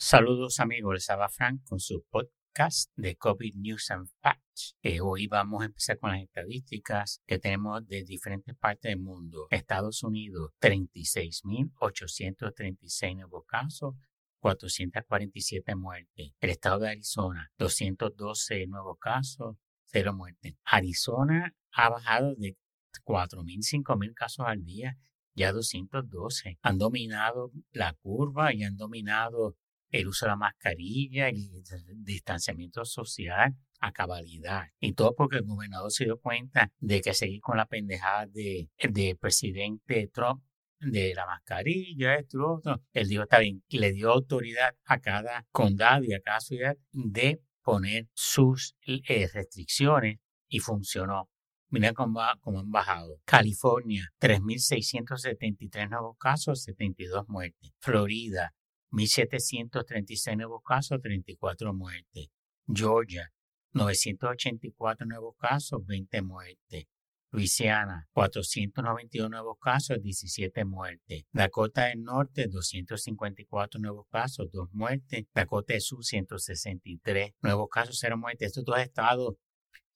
Saludos amigos, les habla Frank con su podcast de COVID News and Facts. Eh, hoy vamos a empezar con las estadísticas que tenemos de diferentes partes del mundo. Estados Unidos, 36.836 nuevos casos, 447 muertes. El estado de Arizona, 212 nuevos casos, 0 muertes. Arizona ha bajado de 4.000, 5.000 casos al día, ya 212. Han dominado la curva y han dominado el uso de la mascarilla, el distanciamiento social a cabalidad. Y todo porque el gobernador se dio cuenta de que seguir con la pendejada de, de presidente Trump de la mascarilla, esto, otro. Él dijo, está bien, le dio autoridad a cada condado y a cada ciudad de poner sus eh, restricciones y funcionó. Mira cómo, cómo, han bajado. California, 3.673 nuevos casos, 72 muertes. Florida, 1.736 nuevos casos, 34 muertes. Georgia, 984 nuevos casos, 20 muertes. Luisiana, 491 nuevos casos, 17 muertes. Dakota del Norte, 254 nuevos casos, 2 muertes. Dakota del Sur, 163 nuevos casos, 0 muertes. Estos dos estados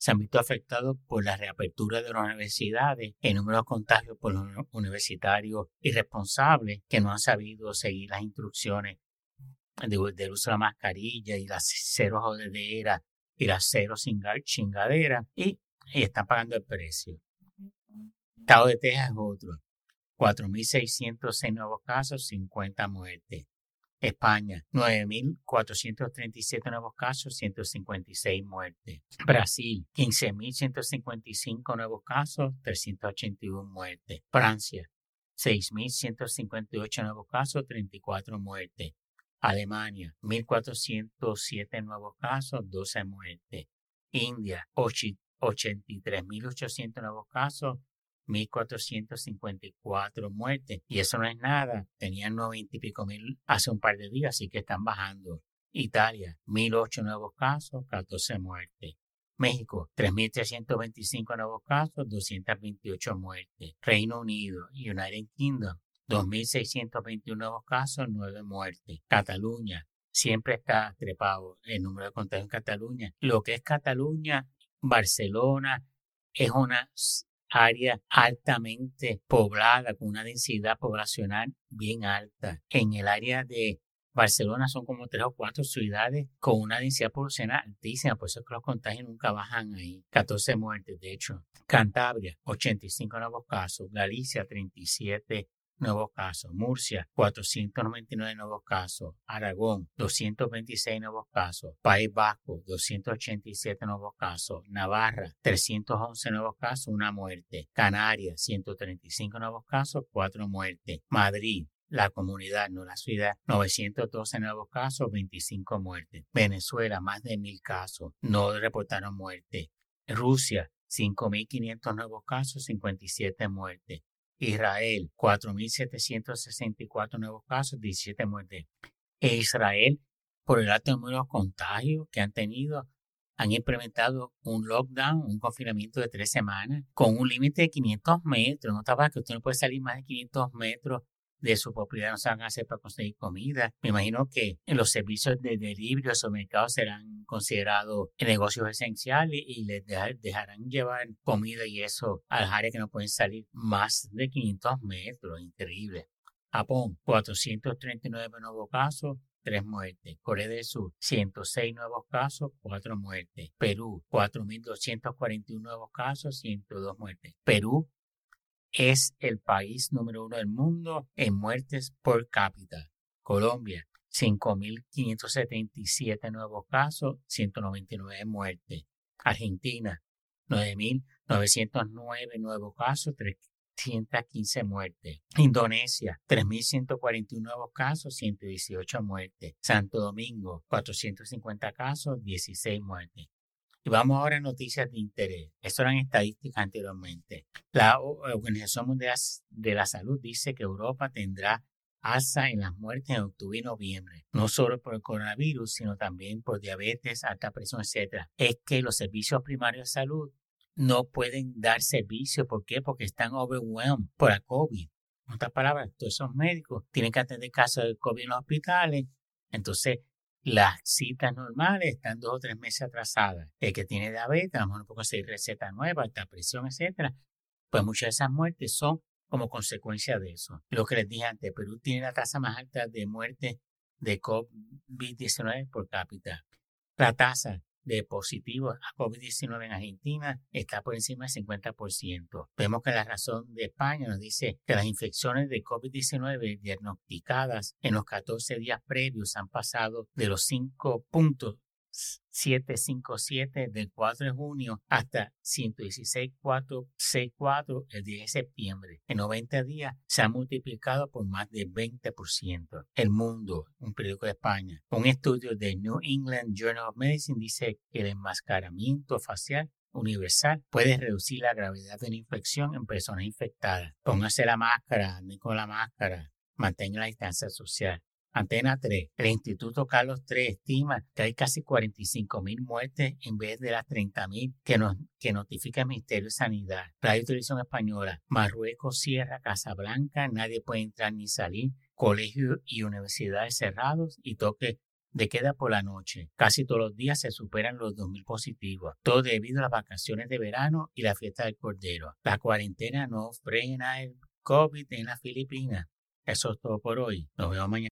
se han visto afectados por la reapertura de las universidades, el número de contagios por los universitarios irresponsables que no han sabido seguir las instrucciones del uso de la mascarilla y las cero jodedera y las cero chingadera y, y están pagando el precio. Estado de Texas es otro. 4.606 nuevos casos, 50 muertes. España, 9.437 nuevos casos, 156 muertes. Brasil, 15.155 nuevos casos, 381 muertes. Francia, 6.158 nuevos casos, 34 muertes. Alemania, 1.407 nuevos casos, 12 muertes. India, 83.800 nuevos casos, 1.454 muertes. Y eso no es nada. Tenían 90 y pico mil hace un par de días, así que están bajando. Italia, 1.008 nuevos casos, 14 muertes. México, 3.325 nuevos casos, 228 muertes. Reino Unido, United Kingdom, 2.621 nuevos casos, 9 muertes. Cataluña, siempre está trepado el número de contagios en Cataluña. Lo que es Cataluña, Barcelona, es una área altamente poblada, con una densidad poblacional bien alta. En el área de Barcelona son como tres o cuatro ciudades con una densidad poblacional altísima, por eso es que los contagios nunca bajan ahí. 14 muertes, de hecho. Cantabria, 85 nuevos casos. Galicia, 37 nuevos casos. Murcia, 499 nuevos casos. Aragón, 226 nuevos casos. País Vasco, 287 nuevos casos. Navarra, 311 nuevos casos, una muerte. Canarias, 135 nuevos casos, cuatro muertes. Madrid, la comunidad, no la ciudad, 912 nuevos casos, 25 muertes. Venezuela, más de mil casos, no reportaron muerte. Rusia, 5.500 nuevos casos, 57 muertes. Israel, 4.764 nuevos casos, 17 muertes. E Israel, por el alto número de contagios que han tenido, han implementado un lockdown, un confinamiento de tres semanas, con un límite de 500 metros. No está que usted no puede salir más de 500 metros de su propiedad no se van a hacer para conseguir comida. Me imagino que en los servicios de delivery o mercados serán considerados negocios esenciales y les dejarán llevar comida y eso a las áreas que no pueden salir más de 500 metros. Increíble. Japón, 439 nuevos casos, 3 muertes. Corea del Sur, 106 nuevos casos, 4 muertes. Perú, 4.241 nuevos casos, 102 muertes. Perú es el país número uno del mundo en muertes por cápita. Colombia, 5.577 nuevos casos, 199 muertes. Argentina, 9.909 nuevos casos, 315 muertes. Indonesia, 3.141 nuevos casos, 118 muertes. Santo Domingo, 450 casos, 16 muertes. Y vamos ahora a noticias de interés. Esto eran estadísticas anteriormente. La Organización Mundial de la Salud dice que Europa tendrá alza en las muertes en octubre y noviembre, no solo por el coronavirus, sino también por diabetes, alta presión, etc. Es que los servicios primarios de salud no pueden dar servicio. ¿Por qué? Porque están overwhelmed por la COVID. En otras palabras, todos esos médicos tienen que atender casos de COVID en los hospitales Entonces, las citas normales están dos o tres meses atrasadas. El que tiene diabetes, a lo mejor un poco de receta nueva, alta presión, etcétera, pues muchas de esas muertes son como consecuencia de eso. Lo que les dije antes, Perú tiene la tasa más alta de muerte de COVID-19 por cápita. La tasa de positivos a COVID-19 en Argentina está por encima del 50%. Vemos que la razón de España nos dice que las infecciones de COVID-19 diagnosticadas en los 14 días previos han pasado de los 5 puntos 757 del 4 de junio hasta 116.464 el 10 de septiembre. En 90 días se ha multiplicado por más de 20%. El Mundo, un periódico de España, un estudio de New England Journal of Medicine dice que el enmascaramiento facial universal puede reducir la gravedad de la infección en personas infectadas. Póngase la máscara, ande con la máscara, mantenga la distancia social. Antena 3. El Instituto Carlos III estima que hay casi 45 mil muertes en vez de las 30 mil que, notifica el Ministerio de Sanidad. Radio Televisión Española. Marruecos cierra Casablanca. Nadie puede entrar ni salir. Colegios y universidades cerrados y toque de queda por la noche. Casi todos los días se superan los 2.000 positivos. Todo debido a las vacaciones de verano y la fiesta del Cordero. La cuarentena no frena el COVID en las Filipinas. Eso es todo por hoy. Nos vemos mañana.